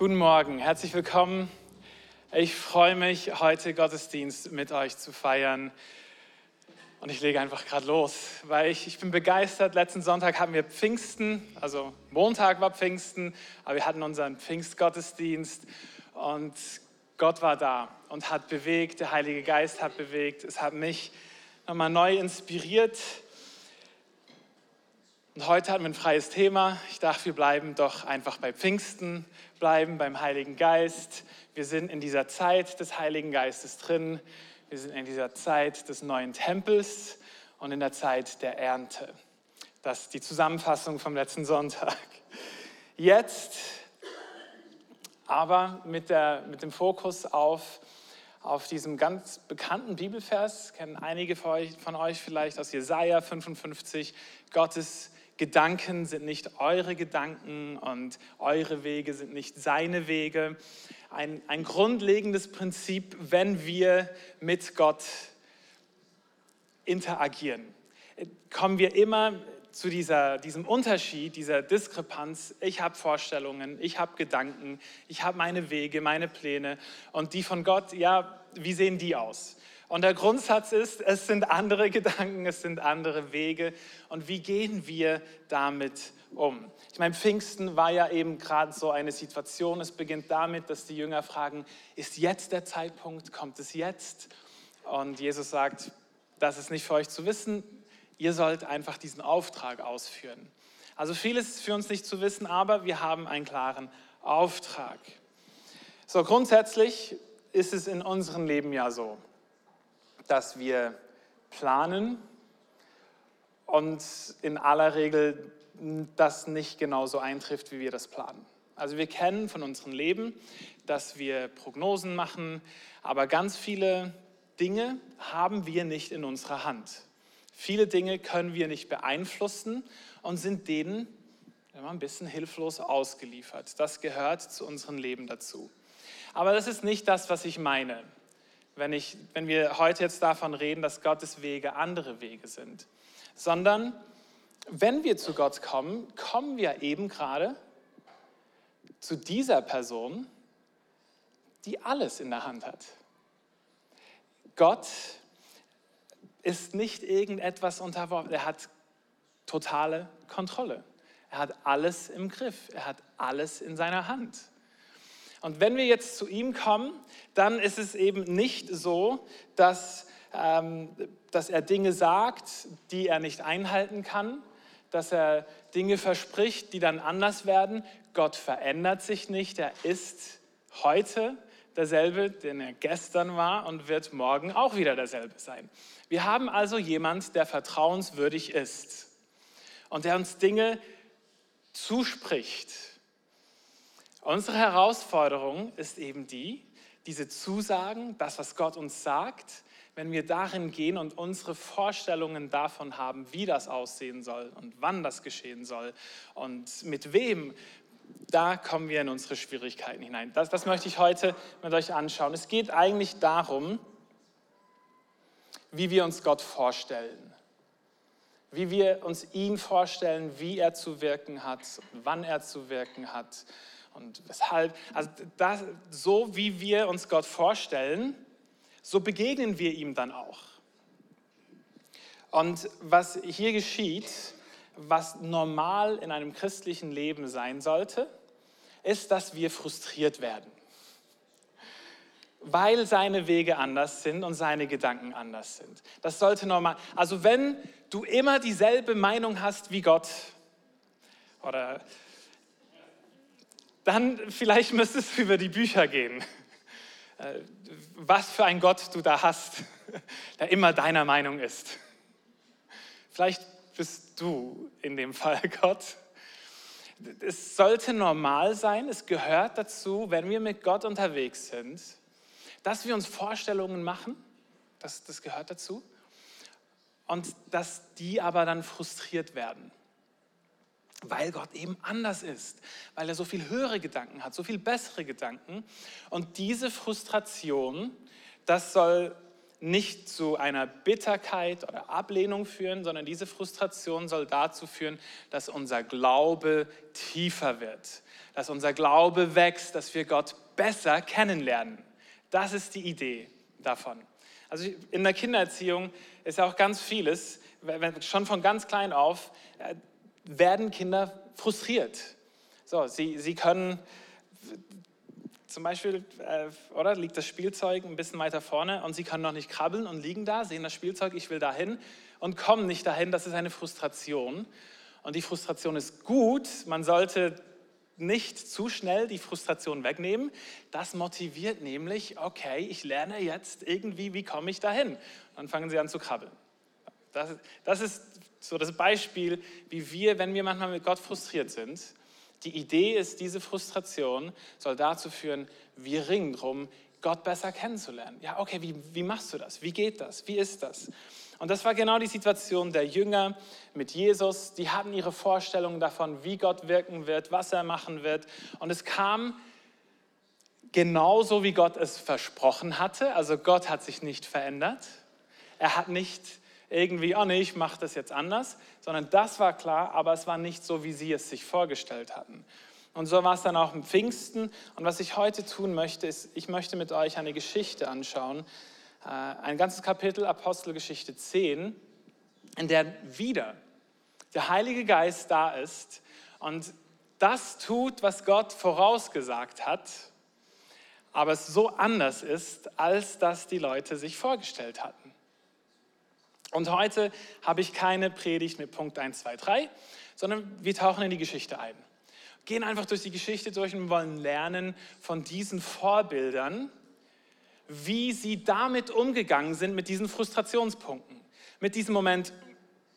Guten Morgen, herzlich willkommen. Ich freue mich, heute Gottesdienst mit euch zu feiern. Und ich lege einfach gerade los, weil ich, ich bin begeistert. Letzten Sonntag hatten wir Pfingsten, also Montag war Pfingsten, aber wir hatten unseren Pfingstgottesdienst und Gott war da und hat bewegt, der Heilige Geist hat bewegt. Es hat mich nochmal neu inspiriert, und heute hatten wir ein freies Thema. Ich dachte, wir bleiben doch einfach bei Pfingsten, bleiben beim Heiligen Geist. Wir sind in dieser Zeit des Heiligen Geistes drin. Wir sind in dieser Zeit des neuen Tempels und in der Zeit der Ernte. Das ist die Zusammenfassung vom letzten Sonntag. Jetzt aber mit, der, mit dem Fokus auf, auf diesem ganz bekannten Bibelvers, kennen einige von euch, von euch vielleicht aus Jesaja 55, Gottes Gedanken sind nicht eure Gedanken und eure Wege sind nicht seine Wege. Ein, ein grundlegendes Prinzip, wenn wir mit Gott interagieren, kommen wir immer zu dieser, diesem Unterschied, dieser Diskrepanz. Ich habe Vorstellungen, ich habe Gedanken, ich habe meine Wege, meine Pläne und die von Gott, ja, wie sehen die aus? Und der Grundsatz ist, es sind andere Gedanken, es sind andere Wege. Und wie gehen wir damit um? Ich meine, Pfingsten war ja eben gerade so eine Situation. Es beginnt damit, dass die Jünger fragen, ist jetzt der Zeitpunkt? Kommt es jetzt? Und Jesus sagt, das ist nicht für euch zu wissen. Ihr sollt einfach diesen Auftrag ausführen. Also vieles ist für uns nicht zu wissen, aber wir haben einen klaren Auftrag. So, grundsätzlich ist es in unserem Leben ja so dass wir planen und in aller Regel das nicht genauso eintrifft, wie wir das planen. Also wir kennen von unserem Leben, dass wir Prognosen machen, aber ganz viele Dinge haben wir nicht in unserer Hand. Viele Dinge können wir nicht beeinflussen und sind denen immer ein bisschen hilflos ausgeliefert. Das gehört zu unserem Leben dazu. Aber das ist nicht das, was ich meine wenn, ich, wenn wir heute jetzt davon reden, dass Gottes Wege andere Wege sind, sondern wenn wir zu Gott kommen, kommen wir eben gerade zu dieser Person, die alles in der Hand hat. Gott ist nicht irgendetwas unterworfen, er hat totale Kontrolle. Er hat alles im Griff, er hat alles in seiner Hand. Und wenn wir jetzt zu ihm kommen, dann ist es eben nicht so, dass, ähm, dass er Dinge sagt, die er nicht einhalten kann, dass er Dinge verspricht, die dann anders werden. Gott verändert sich nicht, er ist heute derselbe, den er gestern war und wird morgen auch wieder derselbe sein. Wir haben also jemand, der vertrauenswürdig ist und der uns Dinge zuspricht Unsere Herausforderung ist eben die, diese Zusagen, das, was Gott uns sagt, wenn wir darin gehen und unsere Vorstellungen davon haben, wie das aussehen soll und wann das geschehen soll und mit wem, da kommen wir in unsere Schwierigkeiten hinein. Das, das möchte ich heute mit euch anschauen. Es geht eigentlich darum, wie wir uns Gott vorstellen. Wie wir uns ihn vorstellen, wie er zu wirken hat, wann er zu wirken hat und weshalb. Also das, so wie wir uns Gott vorstellen, so begegnen wir ihm dann auch. Und was hier geschieht, was normal in einem christlichen Leben sein sollte, ist, dass wir frustriert werden, weil seine Wege anders sind und seine Gedanken anders sind. Das sollte normal. Also wenn du immer dieselbe Meinung hast wie Gott oder dann vielleicht müsstest du über die Bücher gehen. Äh, was für ein Gott du da hast, der immer deiner Meinung ist. Vielleicht bist du in dem Fall Gott. Es sollte normal sein, es gehört dazu, wenn wir mit Gott unterwegs sind, dass wir uns Vorstellungen machen, das, das gehört dazu, und dass die aber dann frustriert werden weil Gott eben anders ist, weil er so viel höhere Gedanken hat, so viel bessere Gedanken. Und diese Frustration, das soll nicht zu einer Bitterkeit oder Ablehnung führen, sondern diese Frustration soll dazu führen, dass unser Glaube tiefer wird, dass unser Glaube wächst, dass wir Gott besser kennenlernen. Das ist die Idee davon. Also in der Kindererziehung ist ja auch ganz vieles, schon von ganz klein auf äh, werden Kinder frustriert. So, sie, sie können zum Beispiel, äh, oder liegt das Spielzeug ein bisschen weiter vorne und sie können noch nicht krabbeln und liegen da, sehen das Spielzeug, ich will dahin und kommen nicht dahin. Das ist eine Frustration. Und die Frustration ist gut. Man sollte nicht zu schnell die Frustration wegnehmen. Das motiviert nämlich, okay, ich lerne jetzt irgendwie, wie komme ich dahin? Dann fangen sie an zu krabbeln. Das, das ist so das Beispiel, wie wir, wenn wir manchmal mit Gott frustriert sind, die Idee ist, diese Frustration soll dazu führen, wir ringen darum, Gott besser kennenzulernen. Ja, okay, wie, wie machst du das? Wie geht das? Wie ist das? Und das war genau die Situation der Jünger mit Jesus. Die hatten ihre Vorstellungen davon, wie Gott wirken wird, was er machen wird. Und es kam genauso, wie Gott es versprochen hatte. Also Gott hat sich nicht verändert. Er hat nicht irgendwie, oh nee, ich mache das jetzt anders, sondern das war klar, aber es war nicht so, wie sie es sich vorgestellt hatten. Und so war es dann auch im Pfingsten. Und was ich heute tun möchte, ist, ich möchte mit euch eine Geschichte anschauen, äh, ein ganzes Kapitel Apostelgeschichte 10, in der wieder der Heilige Geist da ist und das tut, was Gott vorausgesagt hat, aber es so anders ist, als das die Leute sich vorgestellt hatten. Und heute habe ich keine Predigt mit Punkt 1, 2, 3, sondern wir tauchen in die Geschichte ein. Gehen einfach durch die Geschichte durch und wollen lernen von diesen Vorbildern, wie sie damit umgegangen sind, mit diesen Frustrationspunkten. Mit diesem Moment,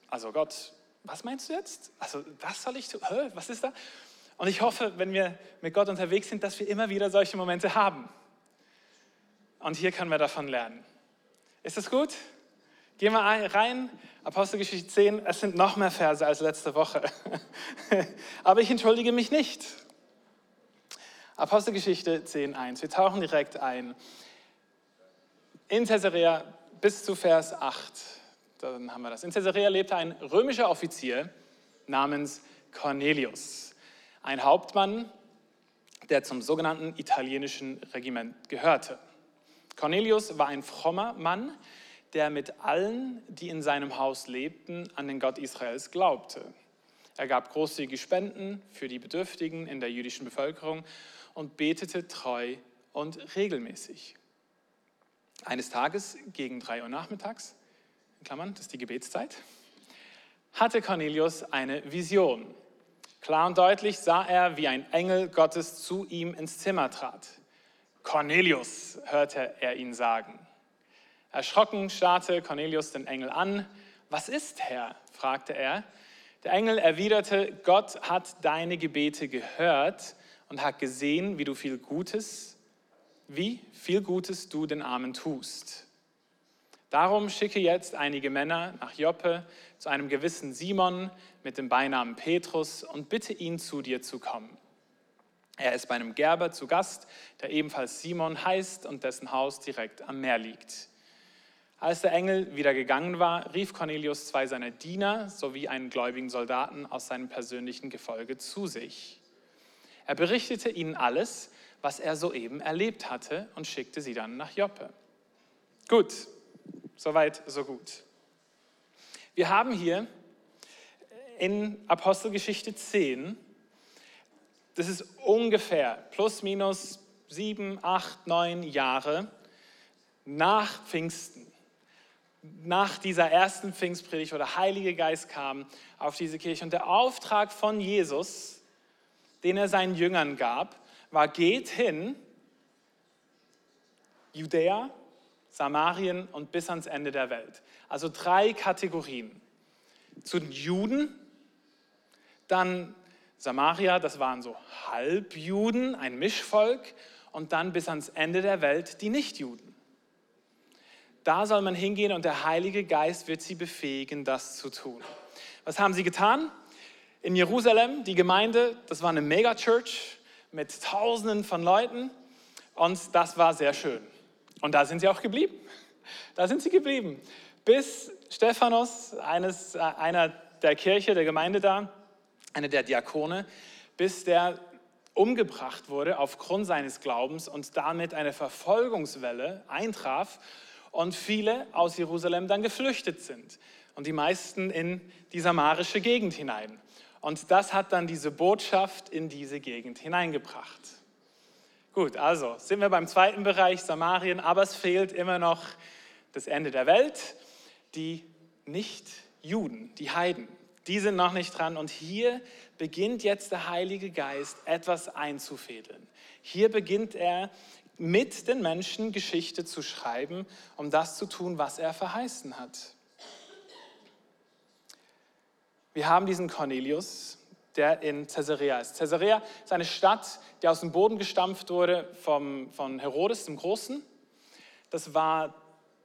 also Gott, was meinst du jetzt? Also das soll ich tun? Was ist da? Und ich hoffe, wenn wir mit Gott unterwegs sind, dass wir immer wieder solche Momente haben. Und hier können wir davon lernen. Ist das gut? Gehen wir rein, Apostelgeschichte 10, es sind noch mehr Verse als letzte Woche. Aber ich entschuldige mich nicht. Apostelgeschichte 10, 1. Wir tauchen direkt ein in Caesarea bis zu Vers 8. Dann haben wir das. In Caesarea lebte ein römischer Offizier namens Cornelius, ein Hauptmann, der zum sogenannten italienischen Regiment gehörte. Cornelius war ein frommer Mann, der mit allen, die in seinem Haus lebten, an den Gott Israels glaubte. Er gab großzügige Spenden für die Bedürftigen in der jüdischen Bevölkerung und betete treu und regelmäßig. Eines Tages gegen drei Uhr nachmittags, in Klammern, das ist die Gebetszeit, hatte Cornelius eine Vision. Klar und deutlich sah er, wie ein Engel Gottes zu ihm ins Zimmer trat. Cornelius, hörte er ihn sagen. Erschrocken starrte Cornelius den Engel an. Was ist, Herr? fragte er. Der Engel erwiderte, Gott hat deine Gebete gehört und hat gesehen, wie du viel Gutes wie viel Gutes du den Armen tust. Darum schicke jetzt einige Männer nach Joppe zu einem gewissen Simon mit dem Beinamen Petrus und bitte ihn zu dir zu kommen. Er ist bei einem Gerber zu Gast, der ebenfalls Simon heißt und dessen Haus direkt am Meer liegt. Als der Engel wieder gegangen war, rief Cornelius zwei seiner Diener sowie einen gläubigen Soldaten aus seinem persönlichen Gefolge zu sich. Er berichtete ihnen alles, was er soeben erlebt hatte und schickte sie dann nach Joppe. Gut, soweit, so gut. Wir haben hier in Apostelgeschichte 10, das ist ungefähr plus minus sieben, acht, neun Jahre nach Pfingsten, nach dieser ersten Pfingstpredigt, wo der Heilige Geist kam auf diese Kirche. Und der Auftrag von Jesus, den er seinen Jüngern gab, war, geht hin, Judäa, Samarien und bis ans Ende der Welt. Also drei Kategorien. Zu den Juden, dann Samaria, das waren so Halbjuden, ein Mischvolk, und dann bis ans Ende der Welt die Nichtjuden. Da soll man hingehen und der Heilige Geist wird sie befähigen, das zu tun. Was haben sie getan? In Jerusalem, die Gemeinde, das war eine Megachurch, mit Tausenden von Leuten und das war sehr schön. Und da sind sie auch geblieben. Da sind sie geblieben. Bis Stephanus, eines, äh, einer der Kirche, der Gemeinde da, einer der Diakone, bis der umgebracht wurde aufgrund seines Glaubens und damit eine Verfolgungswelle eintraf und viele aus Jerusalem dann geflüchtet sind und die meisten in die samarische Gegend hinein. Und das hat dann diese Botschaft in diese Gegend hineingebracht. Gut, also sind wir beim zweiten Bereich, Samarien, aber es fehlt immer noch das Ende der Welt, die Nicht-Juden, die Heiden. Die sind noch nicht dran und hier beginnt jetzt der Heilige Geist etwas einzufädeln. Hier beginnt er mit den Menschen Geschichte zu schreiben, um das zu tun, was er verheißen hat. Wir haben diesen Cornelius, der in Caesarea ist. Caesarea ist eine Stadt, die aus dem Boden gestampft wurde vom, von Herodes dem Großen. Das war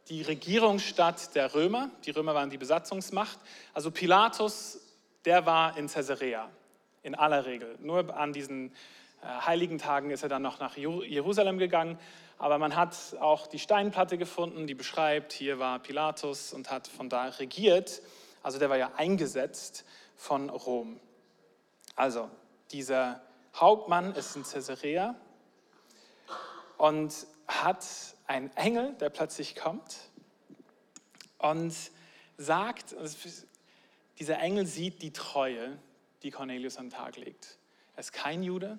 die Regierungsstadt der Römer. Die Römer waren die Besatzungsmacht. Also Pilatus, der war in Caesarea, in aller Regel. Nur an diesen heiligen Tagen ist er dann noch nach Jerusalem gegangen. Aber man hat auch die Steinplatte gefunden, die beschreibt, hier war Pilatus und hat von da regiert. Also der war ja eingesetzt von Rom. Also dieser Hauptmann ist in Caesarea und hat einen Engel, der plötzlich kommt und sagt, dieser Engel sieht die Treue, die Cornelius an den Tag legt. Er ist kein Jude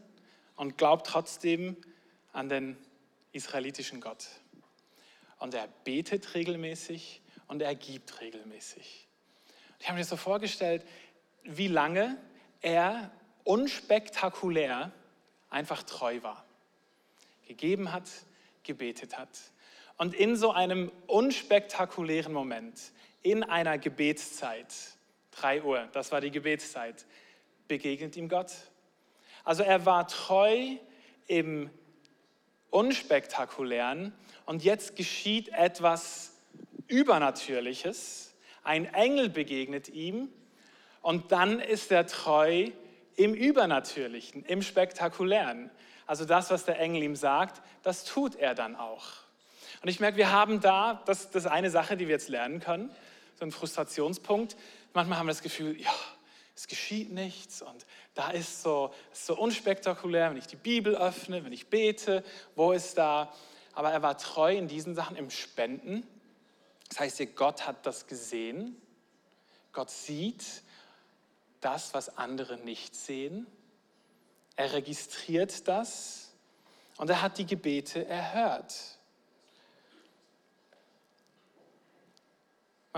und glaubt trotzdem an den israelitischen Gott. Und er betet regelmäßig und er gibt regelmäßig. Ich habe mir so vorgestellt, wie lange er unspektakulär einfach treu war. Gegeben hat, gebetet hat. Und in so einem unspektakulären Moment, in einer Gebetszeit, 3 Uhr, das war die Gebetszeit, begegnet ihm Gott. Also er war treu im Unspektakulären und jetzt geschieht etwas Übernatürliches. Ein Engel begegnet ihm und dann ist er treu im Übernatürlichen, im Spektakulären. Also das, was der Engel ihm sagt, das tut er dann auch. Und ich merke, wir haben da, das, das ist eine Sache, die wir jetzt lernen können, so ein Frustrationspunkt. Manchmal haben wir das Gefühl, ja, es geschieht nichts und da ist so, ist so unspektakulär, wenn ich die Bibel öffne, wenn ich bete, wo ist da? Aber er war treu in diesen Sachen im Spenden. Das heißt, Gott hat das gesehen. Gott sieht das, was andere nicht sehen. Er registriert das und er hat die Gebete erhört.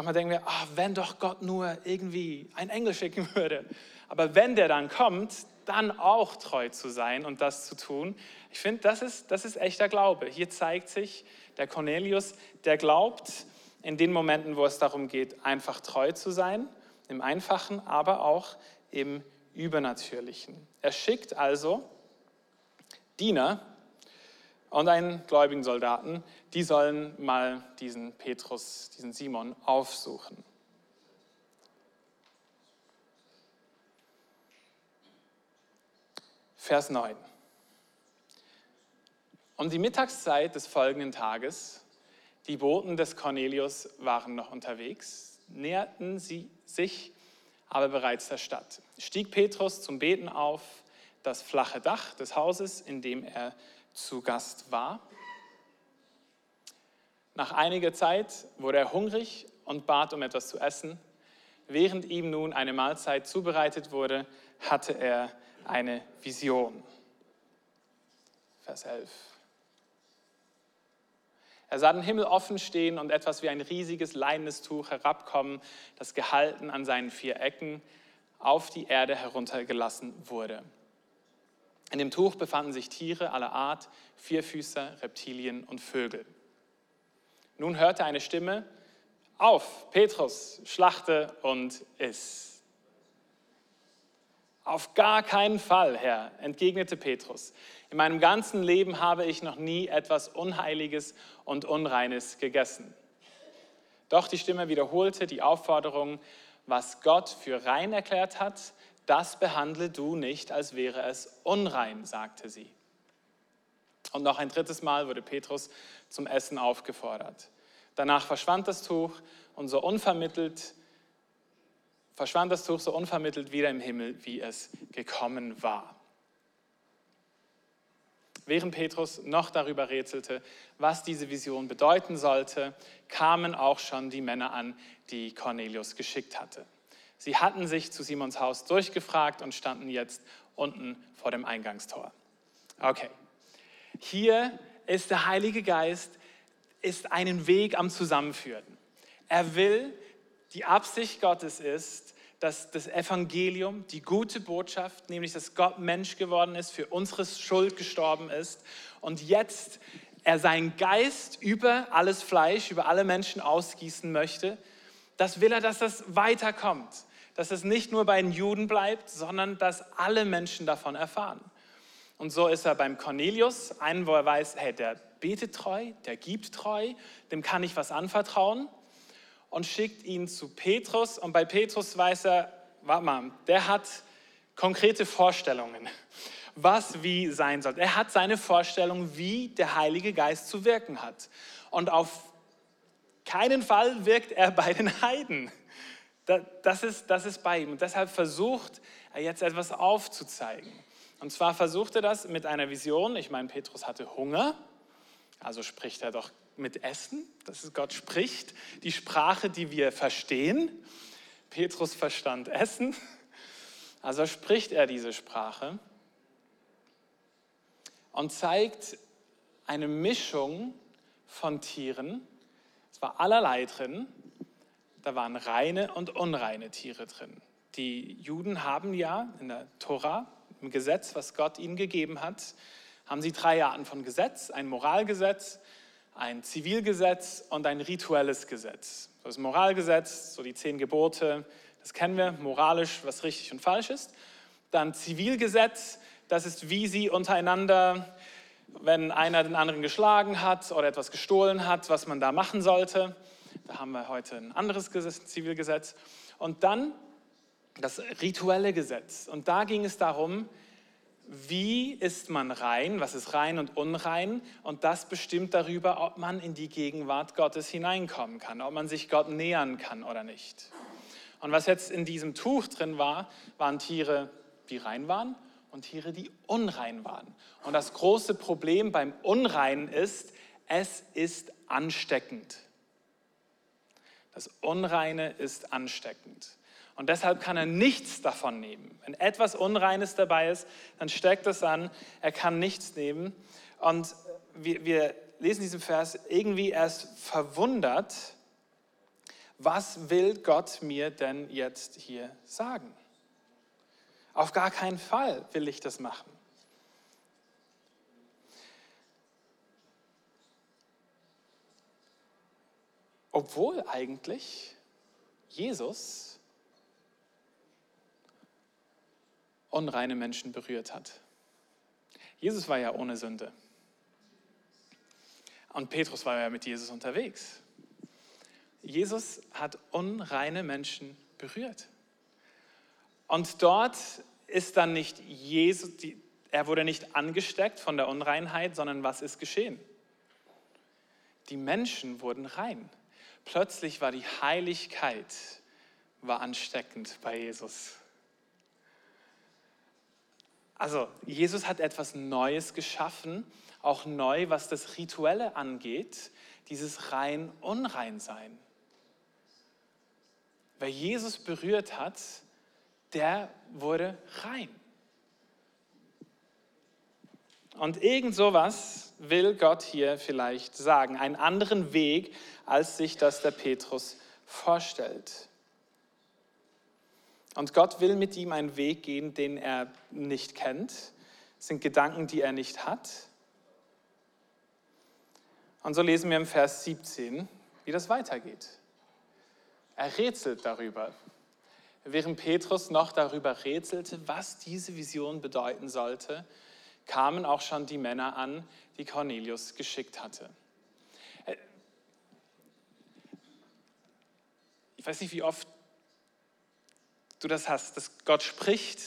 Manchmal denken wir, ach, wenn doch Gott nur irgendwie einen Engel schicken würde. Aber wenn der dann kommt, dann auch treu zu sein und das zu tun. Ich finde, das ist, das ist echter Glaube. Hier zeigt sich der Cornelius, der glaubt in den Momenten, wo es darum geht, einfach treu zu sein im Einfachen, aber auch im Übernatürlichen. Er schickt also Diener und einen gläubigen Soldaten, die sollen mal diesen Petrus, diesen Simon aufsuchen. Vers 9. Um die Mittagszeit des folgenden Tages, die Boten des Cornelius waren noch unterwegs, näherten sie sich aber bereits der Stadt. Stieg Petrus zum Beten auf das flache Dach des Hauses, in dem er zu Gast war. Nach einiger Zeit wurde er hungrig und bat um etwas zu essen. Während ihm nun eine Mahlzeit zubereitet wurde, hatte er eine Vision. Vers 11. Er sah den Himmel offen stehen und etwas wie ein riesiges leinendes Tuch herabkommen, das gehalten an seinen vier Ecken auf die Erde heruntergelassen wurde. In dem Tuch befanden sich Tiere aller Art, Vierfüßer, Reptilien und Vögel. Nun hörte eine Stimme, auf, Petrus, schlachte und iss. Auf gar keinen Fall, Herr, entgegnete Petrus. In meinem ganzen Leben habe ich noch nie etwas Unheiliges und Unreines gegessen. Doch die Stimme wiederholte die Aufforderung, was Gott für rein erklärt hat, das behandle du nicht, als wäre es unrein, sagte sie. Und noch ein drittes Mal wurde Petrus zum Essen aufgefordert. Danach verschwand das Tuch und so unvermittelt verschwand das Tuch so unvermittelt wieder im Himmel, wie es gekommen war. Während Petrus noch darüber rätselte, was diese Vision bedeuten sollte, kamen auch schon die Männer an, die Cornelius geschickt hatte. Sie hatten sich zu Simons Haus durchgefragt und standen jetzt unten vor dem Eingangstor. Okay, hier ist der Heilige Geist, ist einen Weg am Zusammenführen. Er will, die Absicht Gottes ist, dass das Evangelium, die gute Botschaft, nämlich dass Gott Mensch geworden ist, für unsere Schuld gestorben ist und jetzt er seinen Geist über alles Fleisch, über alle Menschen ausgießen möchte, das will er, dass das weiterkommt dass es nicht nur bei den Juden bleibt, sondern dass alle Menschen davon erfahren. Und so ist er beim Cornelius, einen, wo er weiß, hey, der betet treu, der gibt treu, dem kann ich was anvertrauen und schickt ihn zu Petrus. Und bei Petrus weiß er, warte mal, der hat konkrete Vorstellungen, was wie sein soll. Er hat seine Vorstellung, wie der Heilige Geist zu wirken hat. Und auf keinen Fall wirkt er bei den Heiden. Das ist, das ist bei ihm. Und deshalb versucht er jetzt etwas aufzuzeigen. Und zwar versucht er das mit einer Vision. Ich meine, Petrus hatte Hunger, also spricht er doch mit Essen. Das ist Gott spricht, die Sprache, die wir verstehen. Petrus verstand Essen, also spricht er diese Sprache und zeigt eine Mischung von Tieren. Es war allerlei drin, da waren reine und unreine Tiere drin. Die Juden haben ja in der Tora, im Gesetz, was Gott ihnen gegeben hat, haben sie drei Arten von Gesetz. Ein Moralgesetz, ein Zivilgesetz und ein rituelles Gesetz. Das Moralgesetz, so die zehn Gebote, das kennen wir, moralisch, was richtig und falsch ist. Dann Zivilgesetz, das ist, wie sie untereinander, wenn einer den anderen geschlagen hat oder etwas gestohlen hat, was man da machen sollte. Da haben wir heute ein anderes Gesetz, Zivilgesetz. Und dann das rituelle Gesetz. Und da ging es darum, wie ist man rein, was ist rein und unrein. Und das bestimmt darüber, ob man in die Gegenwart Gottes hineinkommen kann, ob man sich Gott nähern kann oder nicht. Und was jetzt in diesem Tuch drin war, waren Tiere, die rein waren und Tiere, die unrein waren. Und das große Problem beim Unreinen ist, es ist ansteckend. Das Unreine ist ansteckend. Und deshalb kann er nichts davon nehmen. Wenn etwas Unreines dabei ist, dann steckt es an. Er kann nichts nehmen. Und wir, wir lesen diesen Vers irgendwie erst verwundert, was will Gott mir denn jetzt hier sagen? Auf gar keinen Fall will ich das machen. Obwohl eigentlich Jesus unreine Menschen berührt hat. Jesus war ja ohne Sünde. Und Petrus war ja mit Jesus unterwegs. Jesus hat unreine Menschen berührt. Und dort ist dann nicht Jesus, die, er wurde nicht angesteckt von der Unreinheit, sondern was ist geschehen? Die Menschen wurden rein. Plötzlich war die Heiligkeit war ansteckend bei Jesus. Also Jesus hat etwas Neues geschaffen, auch neu, was das Rituelle angeht, dieses rein-unrein-sein. Wer Jesus berührt hat, der wurde rein. Und irgend sowas will Gott hier vielleicht sagen, einen anderen Weg, als sich das der Petrus vorstellt. Und Gott will mit ihm einen Weg gehen, den er nicht kennt. Das sind Gedanken, die er nicht hat. Und so lesen wir im Vers 17, wie das weitergeht. Er rätselt darüber. Während Petrus noch darüber rätselte, was diese Vision bedeuten sollte, kamen auch schon die Männer an, die Cornelius geschickt hatte. Äh, ich weiß nicht, wie oft du das hast, dass Gott spricht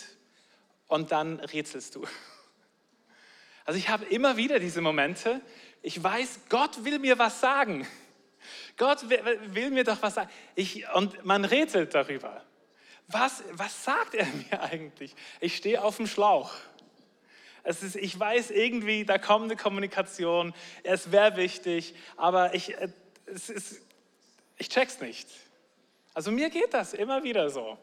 und dann rätselst du. Also ich habe immer wieder diese Momente, ich weiß, Gott will mir was sagen. Gott will mir doch was sagen. Ich, und man rätselt darüber. Was, was sagt er mir eigentlich? Ich stehe auf dem Schlauch. Es ist, ich weiß irgendwie, da kommt eine Kommunikation, es wäre wichtig, aber ich, äh, es ist, ich check's nicht. Also mir geht das immer wieder so.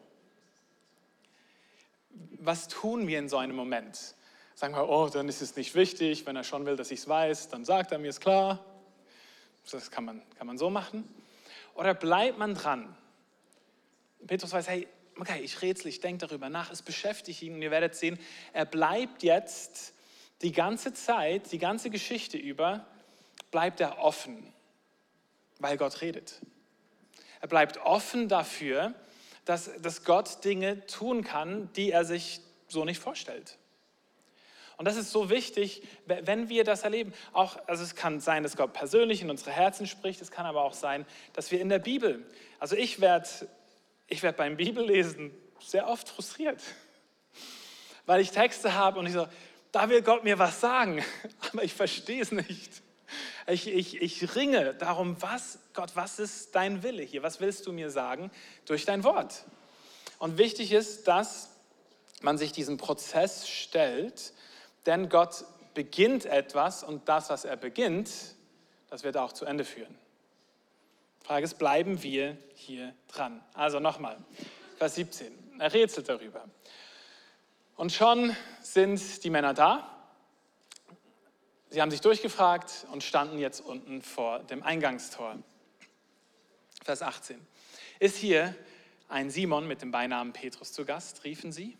Was tun wir in so einem Moment? Sagen wir, oh, dann ist es nicht wichtig, wenn er schon will, dass ich es weiß, dann sagt er mir, ist klar. Das kann man, kann man so machen. Oder bleibt man dran? Petrus weiß, hey, okay, ich rätsel, ich denke darüber nach, es beschäftigt ihn und ihr werdet sehen, er bleibt jetzt die ganze Zeit, die ganze Geschichte über, bleibt er offen, weil Gott redet. Er bleibt offen dafür, dass, dass Gott Dinge tun kann, die er sich so nicht vorstellt. Und das ist so wichtig, wenn wir das erleben. Auch, also es kann sein, dass Gott persönlich in unsere Herzen spricht. Es kann aber auch sein, dass wir in der Bibel, also ich werde ich werd beim Bibellesen sehr oft frustriert, weil ich Texte habe und ich so, da will Gott mir was sagen, aber ich verstehe es nicht. Ich, ich, ich ringe darum, was, Gott, was ist dein Wille hier? Was willst du mir sagen durch dein Wort? Und wichtig ist, dass man sich diesen Prozess stellt, denn Gott beginnt etwas und das, was er beginnt, das wird auch zu Ende führen. Frage ist, bleiben wir hier dran? Also nochmal, Vers 17. Er rätselt darüber. Und schon sind die Männer da. Sie haben sich durchgefragt und standen jetzt unten vor dem Eingangstor. Vers 18. Ist hier ein Simon mit dem Beinamen Petrus zu Gast, riefen sie.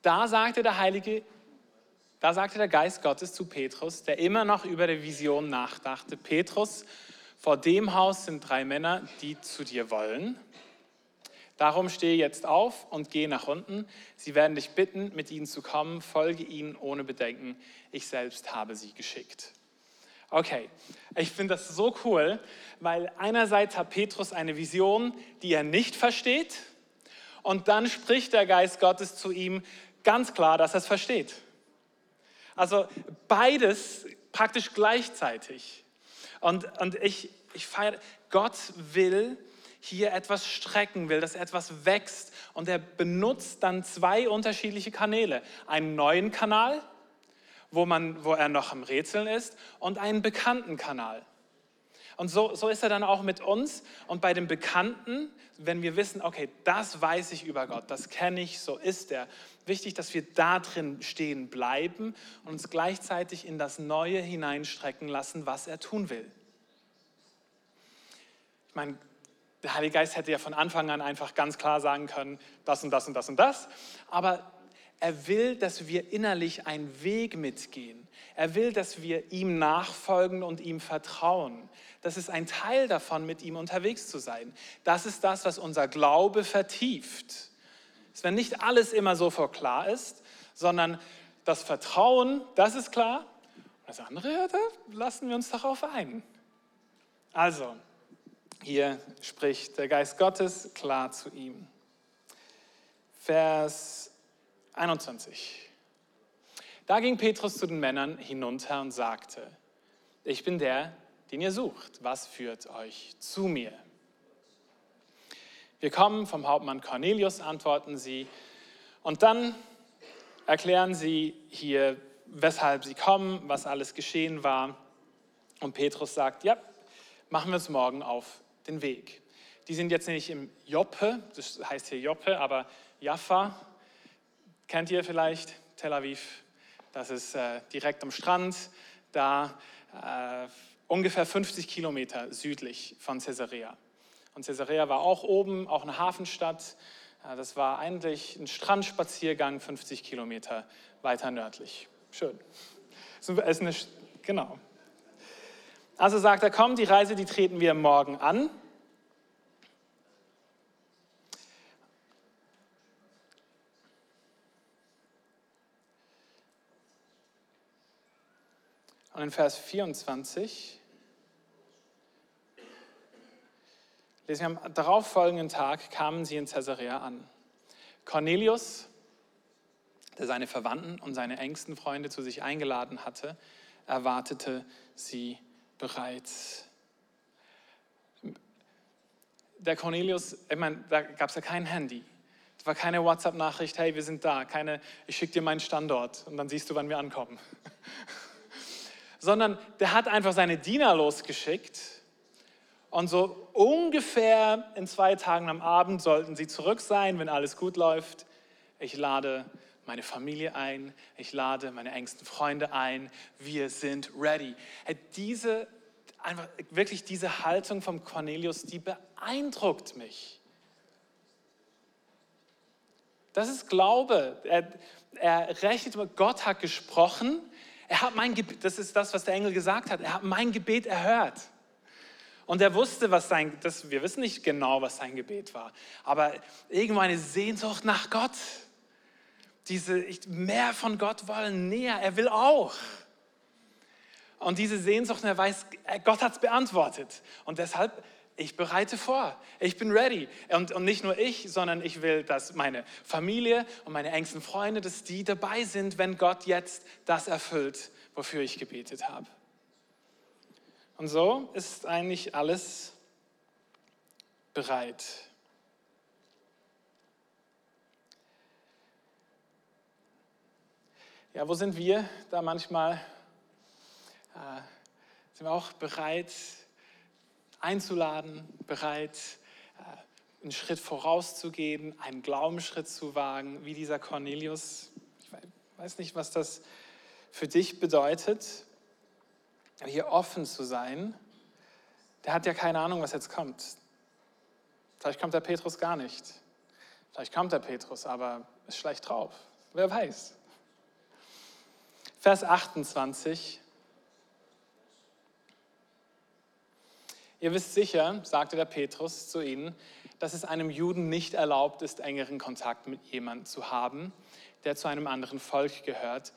Da sagte der Heilige da sagte der Geist Gottes zu Petrus, der immer noch über die Vision nachdachte, Petrus, vor dem Haus sind drei Männer, die zu dir wollen. Darum stehe jetzt auf und gehe nach unten. Sie werden dich bitten, mit ihnen zu kommen. Folge ihnen ohne Bedenken. Ich selbst habe sie geschickt. Okay, ich finde das so cool, weil einerseits hat Petrus eine Vision, die er nicht versteht, und dann spricht der Geist Gottes zu ihm ganz klar, dass er es versteht. Also beides praktisch gleichzeitig. Und, und ich, ich feiere, Gott will hier etwas strecken, will, dass etwas wächst. Und er benutzt dann zwei unterschiedliche Kanäle. Einen neuen Kanal, wo, man, wo er noch am Rätseln ist, und einen bekannten Kanal. Und so, so ist er dann auch mit uns. Und bei dem Bekannten, wenn wir wissen, okay, das weiß ich über Gott, das kenne ich, so ist er. Wichtig, dass wir da drin stehen bleiben und uns gleichzeitig in das Neue hineinstrecken lassen, was er tun will. Ich meine, der Heilige Geist hätte ja von Anfang an einfach ganz klar sagen können, das und das und das und das. Aber er will, dass wir innerlich einen Weg mitgehen. Er will, dass wir ihm nachfolgen und ihm vertrauen. Das ist ein Teil davon, mit ihm unterwegs zu sein. Das ist das, was unser Glaube vertieft. Dass wenn nicht alles immer sofort klar ist, sondern das Vertrauen, das ist klar. Das andere, da lassen wir uns darauf ein. Also, hier spricht der Geist Gottes klar zu ihm. Vers 21. Da ging Petrus zu den Männern hinunter und sagte, ich bin der, den ihr sucht. Was führt euch zu mir? Wir kommen vom Hauptmann Cornelius, antworten sie. Und dann erklären sie hier, weshalb sie kommen, was alles geschehen war. Und Petrus sagt, ja, machen wir es morgen auf den Weg. Die sind jetzt nicht im Joppe, das heißt hier Joppe, aber Jaffa, kennt ihr vielleicht, Tel Aviv, das ist äh, direkt am Strand, da äh, ungefähr 50 Kilometer südlich von Caesarea. Und Caesarea war auch oben, auch eine Hafenstadt. Das war eigentlich ein Strandspaziergang 50 Kilometer weiter nördlich. Schön. ist eine, genau. Also sagt er, komm, die Reise, die treten wir morgen an. Und in Vers 24 lesen wir, am darauffolgenden Tag kamen sie in Caesarea an. Cornelius, der seine Verwandten und seine engsten Freunde zu sich eingeladen hatte, erwartete sie bereits. Der Cornelius, ich meine, da gab es ja kein Handy. war keine WhatsApp-Nachricht, hey, wir sind da, keine, ich schicke dir meinen Standort und dann siehst du, wann wir ankommen. Sondern der hat einfach seine Diener losgeschickt und so ungefähr in zwei Tagen am Abend sollten sie zurück sein, wenn alles gut läuft. Ich lade meine Familie ein, ich lade meine engsten Freunde ein, wir sind ready. Diese, einfach wirklich diese Haltung vom Cornelius, die beeindruckt mich. Das ist Glaube. Er, er rechnet, Gott hat gesprochen. Er hat mein Gebet, das ist das, was der Engel gesagt hat. Er hat mein Gebet erhört. Und er wusste, was sein, das, wir wissen nicht genau, was sein Gebet war, aber irgendwo eine Sehnsucht nach Gott. Diese, mehr von Gott wollen, näher, er will auch. Und diese Sehnsucht, er weiß, Gott hat es beantwortet. Und deshalb ich bereite vor, ich bin ready. Und, und nicht nur ich, sondern ich will, dass meine Familie und meine engsten Freunde, dass die dabei sind, wenn Gott jetzt das erfüllt, wofür ich gebetet habe. Und so ist eigentlich alles bereit. Ja, wo sind wir da manchmal? Äh, sind wir auch bereit, einzuladen, bereit, äh, einen Schritt vorauszugehen, einen Glaubensschritt zu wagen, wie dieser Cornelius. Ich weiß nicht, was das für dich bedeutet, hier offen zu sein. Der hat ja keine Ahnung, was jetzt kommt. Vielleicht kommt der Petrus gar nicht. Vielleicht kommt der Petrus, aber ist schlecht drauf. Wer weiß. Vers 28. Ihr wisst sicher, sagte der Petrus zu ihnen, dass es einem Juden nicht erlaubt ist, engeren Kontakt mit jemandem zu haben, der zu einem anderen Volk gehört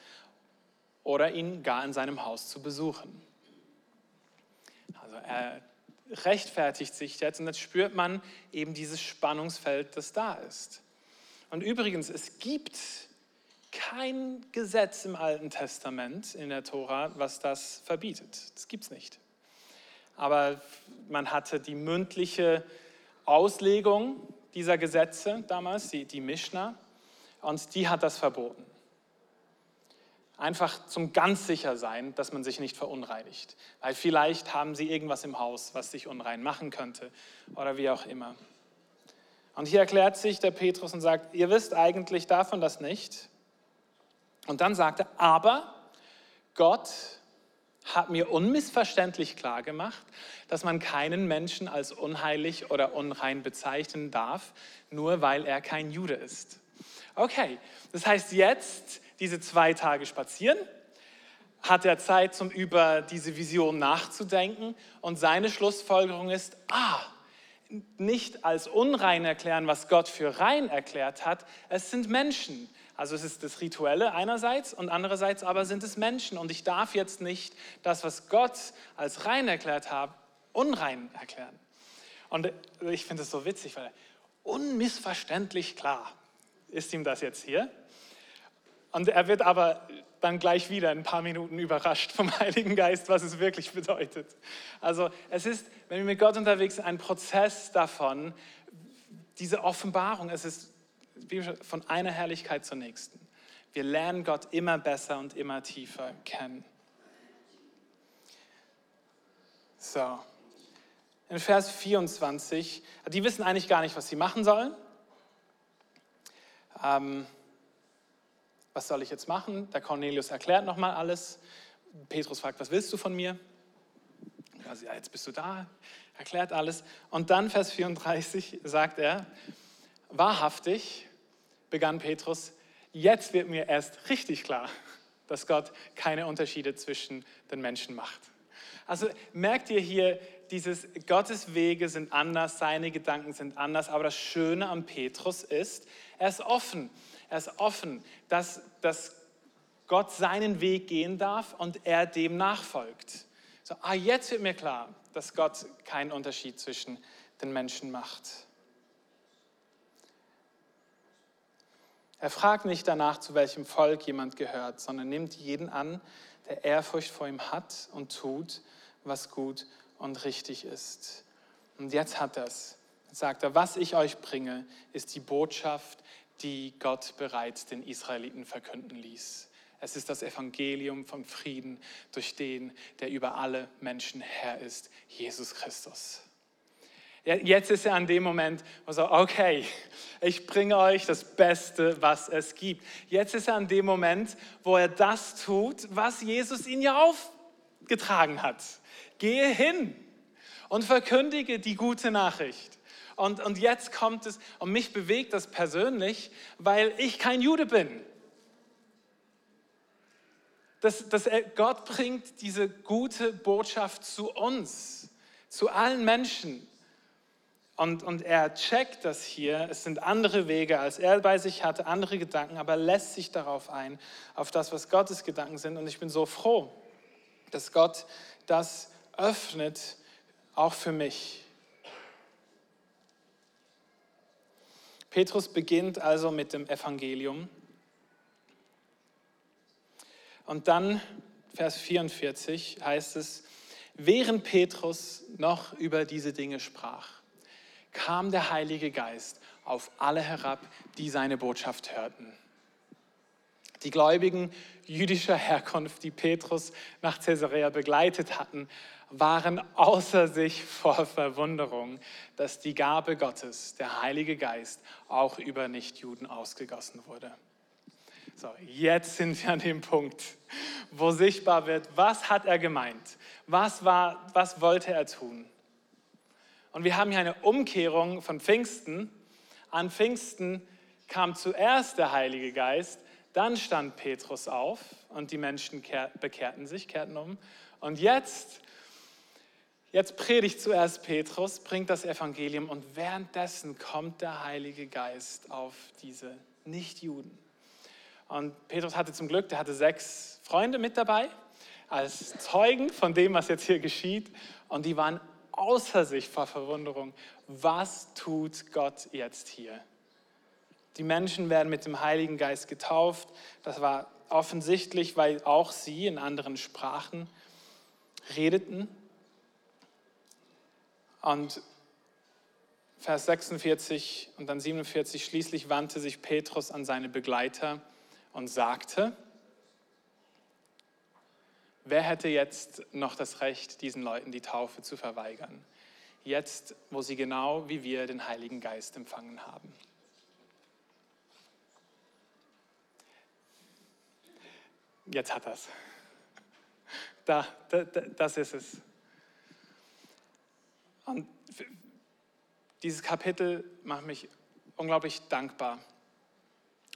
oder ihn gar in seinem Haus zu besuchen. Also er rechtfertigt sich jetzt und jetzt spürt man eben dieses Spannungsfeld, das da ist. Und übrigens, es gibt kein Gesetz im Alten Testament in der Tora, was das verbietet. Das gibt es nicht aber man hatte die mündliche Auslegung dieser Gesetze damals, die, die Mishnah, und die hat das verboten. Einfach zum ganz sicher sein, dass man sich nicht verunreinigt. Weil vielleicht haben sie irgendwas im Haus, was sich unrein machen könnte oder wie auch immer. Und hier erklärt sich der Petrus und sagt, ihr wisst eigentlich davon das nicht. Und dann sagt er, aber Gott hat mir unmissverständlich klar gemacht, dass man keinen Menschen als unheilig oder unrein bezeichnen darf, nur weil er kein Jude ist. Okay, das heißt jetzt diese zwei Tage spazieren, hat er Zeit, zum über diese Vision nachzudenken und seine Schlussfolgerung ist, ah, nicht als unrein erklären, was Gott für rein erklärt hat, es sind Menschen. Also es ist das Rituelle einerseits und andererseits aber sind es Menschen. Und ich darf jetzt nicht das, was Gott als rein erklärt hat, unrein erklären. Und ich finde es so witzig, weil unmissverständlich klar ist ihm das jetzt hier. Und er wird aber dann gleich wieder in ein paar Minuten überrascht vom Heiligen Geist, was es wirklich bedeutet. Also es ist, wenn wir mit Gott unterwegs sind, ein Prozess davon, diese Offenbarung. Es ist von einer Herrlichkeit zur nächsten. Wir lernen Gott immer besser und immer tiefer kennen. So, in Vers 24, die wissen eigentlich gar nicht, was sie machen sollen. Ähm, was soll ich jetzt machen? Der Cornelius erklärt nochmal alles. Petrus fragt, was willst du von mir? Ja, jetzt bist du da, erklärt alles. Und dann Vers 34 sagt er, wahrhaftig, begann Petrus, jetzt wird mir erst richtig klar, dass Gott keine Unterschiede zwischen den Menschen macht. Also merkt ihr hier, dieses Gottes Wege sind anders, seine Gedanken sind anders, aber das Schöne am Petrus ist, er ist offen. Er ist offen, dass, dass Gott seinen Weg gehen darf und er dem nachfolgt. So, ah, jetzt wird mir klar, dass Gott keinen Unterschied zwischen den Menschen macht. Er fragt nicht danach, zu welchem Volk jemand gehört, sondern nimmt jeden an, der Ehrfurcht vor ihm hat und tut, was gut und richtig ist. Und jetzt hat er es. sagt er, was ich euch bringe, ist die Botschaft, die Gott bereits den Israeliten verkünden ließ. Es ist das Evangelium von Frieden durch den, der über alle Menschen Herr ist, Jesus Christus. Jetzt ist er an dem Moment, wo er sagt, okay, ich bringe euch das Beste, was es gibt. Jetzt ist er an dem Moment, wo er das tut, was Jesus ihn ja aufgetragen hat. Gehe hin und verkündige die gute Nachricht. Und, und jetzt kommt es, und mich bewegt das persönlich, weil ich kein Jude bin. Dass, dass Gott bringt diese gute Botschaft zu uns, zu allen Menschen. Und, und er checkt das hier. Es sind andere Wege, als er bei sich hatte, andere Gedanken, aber lässt sich darauf ein, auf das, was Gottes Gedanken sind. Und ich bin so froh, dass Gott das öffnet, auch für mich. Petrus beginnt also mit dem Evangelium. Und dann, Vers 44, heißt es, während Petrus noch über diese Dinge sprach, kam der Heilige Geist auf alle herab, die seine Botschaft hörten. Die Gläubigen jüdischer Herkunft, die Petrus nach Caesarea begleitet hatten, waren außer sich vor Verwunderung, dass die Gabe Gottes, der Heilige Geist, auch über Nichtjuden ausgegossen wurde. So, jetzt sind wir an dem Punkt, wo sichtbar wird, was hat er gemeint? Was, war, was wollte er tun? Und wir haben hier eine Umkehrung von Pfingsten. An Pfingsten kam zuerst der Heilige Geist, dann stand Petrus auf und die Menschen bekehrten sich, kehrten um. Und jetzt Jetzt predigt zuerst Petrus, bringt das Evangelium und währenddessen kommt der Heilige Geist auf diese Nichtjuden. Und Petrus hatte zum Glück, der hatte sechs Freunde mit dabei als Zeugen von dem, was jetzt hier geschieht. Und die waren außer sich vor Verwunderung. Was tut Gott jetzt hier? Die Menschen werden mit dem Heiligen Geist getauft. Das war offensichtlich, weil auch sie in anderen Sprachen redeten. Und Vers 46 und dann 47, schließlich wandte sich Petrus an seine Begleiter und sagte, wer hätte jetzt noch das Recht, diesen Leuten die Taufe zu verweigern? Jetzt, wo sie genau wie wir den Heiligen Geist empfangen haben. Jetzt hat das. Da, da, das ist es. Und dieses Kapitel macht mich unglaublich dankbar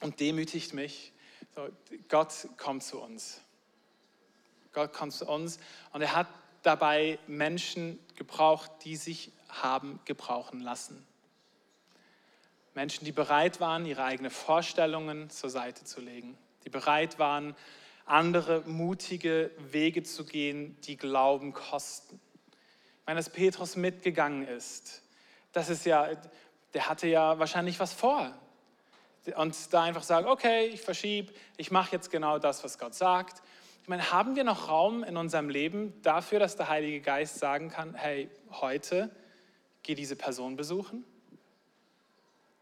und demütigt mich. So, Gott kommt zu uns. Gott kommt zu uns und er hat dabei Menschen gebraucht, die sich haben gebrauchen lassen. Menschen, die bereit waren, ihre eigenen Vorstellungen zur Seite zu legen, die bereit waren, andere mutige Wege zu gehen, die Glauben kosten meine, dass Petrus mitgegangen ist, das ist ja, der hatte ja wahrscheinlich was vor. Und da einfach sagen, okay, ich verschiebe, ich mache jetzt genau das, was Gott sagt. Ich meine, haben wir noch Raum in unserem Leben dafür, dass der Heilige Geist sagen kann, hey, heute geh diese Person besuchen?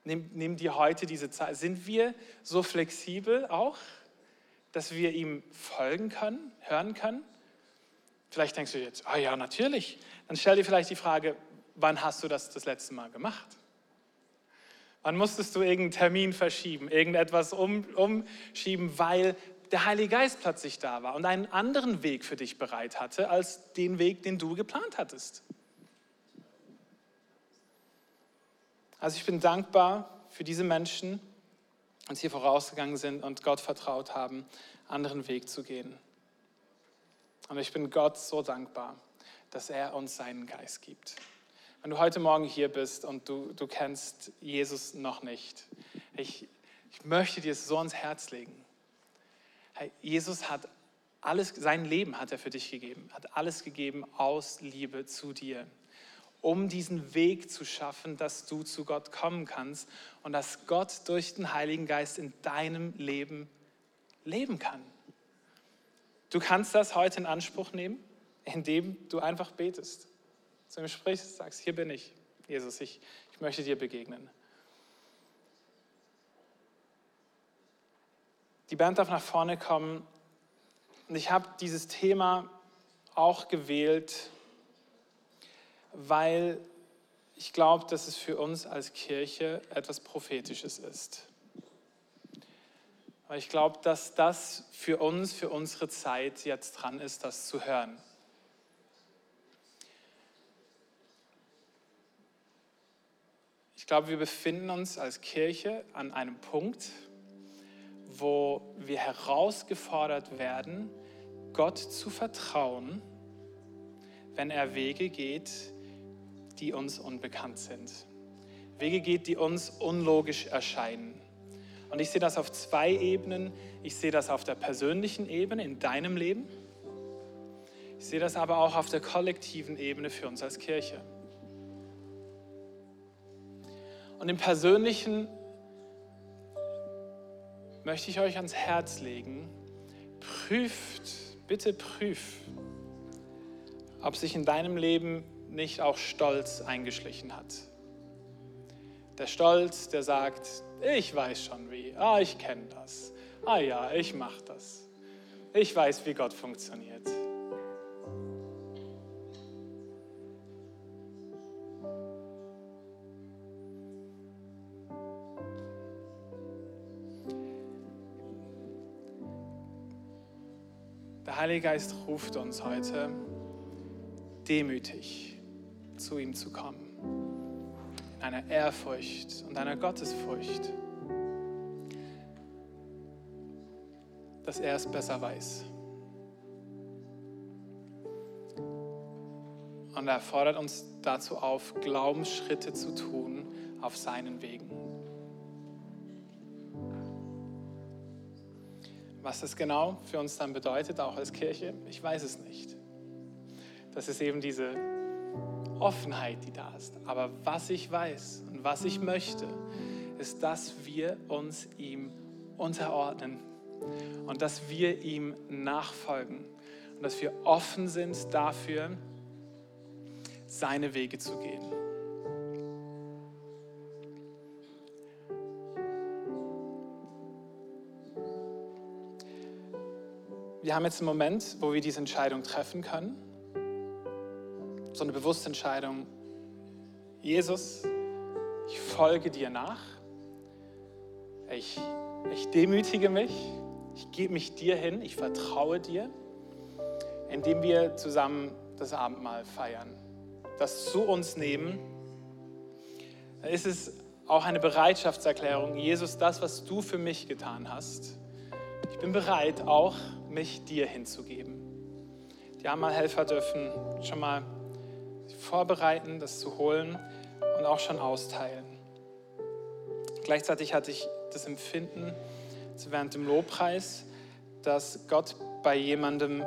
Nimm, nimm dir heute diese Zeit. Sind wir so flexibel auch, dass wir ihm folgen können, hören können? Vielleicht denkst du jetzt, ah ja, natürlich. Dann stell dir vielleicht die Frage, wann hast du das das letzte Mal gemacht? Wann musstest du irgendeinen Termin verschieben, irgendetwas um, umschieben, weil der Heilige Geist plötzlich da war und einen anderen Weg für dich bereit hatte, als den Weg, den du geplant hattest? Also ich bin dankbar für diese Menschen, uns hier vorausgegangen sind und Gott vertraut haben, anderen Weg zu gehen. Und ich bin Gott so dankbar, dass er uns seinen Geist gibt. Wenn du heute Morgen hier bist und du, du kennst Jesus noch nicht, ich, ich möchte dir es so ans Herz legen. Hey, Jesus hat alles, sein Leben hat er für dich gegeben, hat alles gegeben aus Liebe zu dir, um diesen Weg zu schaffen, dass du zu Gott kommen kannst und dass Gott durch den Heiligen Geist in deinem Leben leben kann. Du kannst das heute in Anspruch nehmen, indem du einfach betest. Zu ihm sprichst, sagst, hier bin ich. Jesus, ich, ich möchte dir begegnen. Die Band darf nach vorne kommen. Und ich habe dieses Thema auch gewählt, weil ich glaube, dass es für uns als Kirche etwas Prophetisches ist. Weil ich glaube, dass das für uns, für unsere Zeit jetzt dran ist, das zu hören. Ich glaube, wir befinden uns als Kirche an einem Punkt, wo wir herausgefordert werden, Gott zu vertrauen, wenn er Wege geht, die uns unbekannt sind. Wege geht, die uns unlogisch erscheinen. Und ich sehe das auf zwei Ebenen. Ich sehe das auf der persönlichen Ebene in deinem Leben. Ich sehe das aber auch auf der kollektiven Ebene für uns als Kirche. Und im persönlichen möchte ich euch ans Herz legen, prüft, bitte prüft, ob sich in deinem Leben nicht auch Stolz eingeschlichen hat. Der Stolz, der sagt, ich weiß schon wie, ah, ich kenne das, ah ja, ich mache das, ich weiß, wie Gott funktioniert. Der Heilige Geist ruft uns heute, demütig zu ihm zu kommen einer Ehrfurcht und einer Gottesfurcht, dass er es besser weiß. Und er fordert uns dazu auf, Glaubensschritte zu tun auf seinen Wegen. Was das genau für uns dann bedeutet, auch als Kirche, ich weiß es nicht. Das ist eben diese Offenheit, die da ist. Aber was ich weiß und was ich möchte, ist, dass wir uns ihm unterordnen und dass wir ihm nachfolgen und dass wir offen sind dafür, seine Wege zu gehen. Wir haben jetzt einen Moment, wo wir diese Entscheidung treffen können so eine bewusste Entscheidung, Jesus, ich folge dir nach, ich, ich demütige mich, ich gebe mich dir hin, ich vertraue dir, indem wir zusammen das Abendmahl feiern, das zu uns nehmen. Ist es auch eine Bereitschaftserklärung, Jesus, das, was du für mich getan hast, ich bin bereit, auch mich dir hinzugeben. Die Abendmahlhelfer dürfen schon mal vorbereiten, das zu holen und auch schon austeilen. Gleichzeitig hatte ich das Empfinden während dem Lobpreis, dass Gott bei jemandem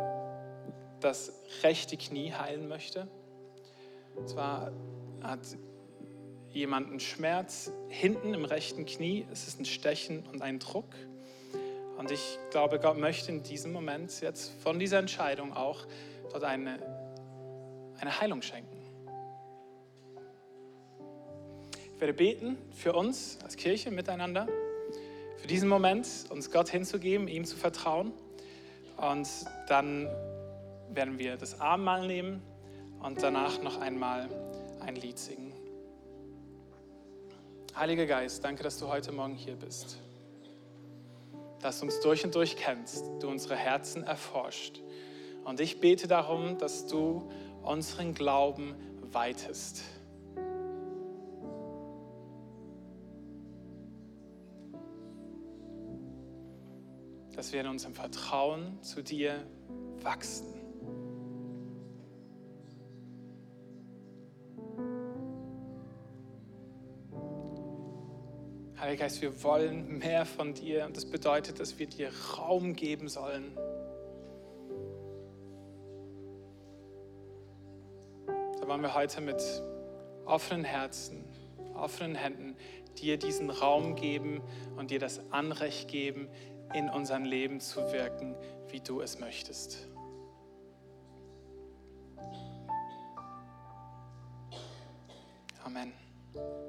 das rechte Knie heilen möchte. Und zwar hat jemand einen Schmerz hinten im rechten Knie. Es ist ein Stechen und ein Druck. Und ich glaube, Gott möchte in diesem Moment jetzt von dieser Entscheidung auch dort eine, eine Heilung schenken. Ich werde beten für uns als Kirche miteinander, für diesen Moment, uns Gott hinzugeben, ihm zu vertrauen. Und dann werden wir das Abendmahl nehmen und danach noch einmal ein Lied singen. Heiliger Geist, danke, dass du heute Morgen hier bist. Dass du uns durch und durch kennst, du unsere Herzen erforscht. Und ich bete darum, dass du unseren Glauben weitest dass wir in unserem Vertrauen zu dir wachsen. Heiliger Geist, wir wollen mehr von dir und das bedeutet, dass wir dir Raum geben sollen. Wollen wir heute mit offenen Herzen, offenen Händen dir diesen Raum geben und dir das Anrecht geben, in unserem Leben zu wirken, wie du es möchtest. Amen. Amen.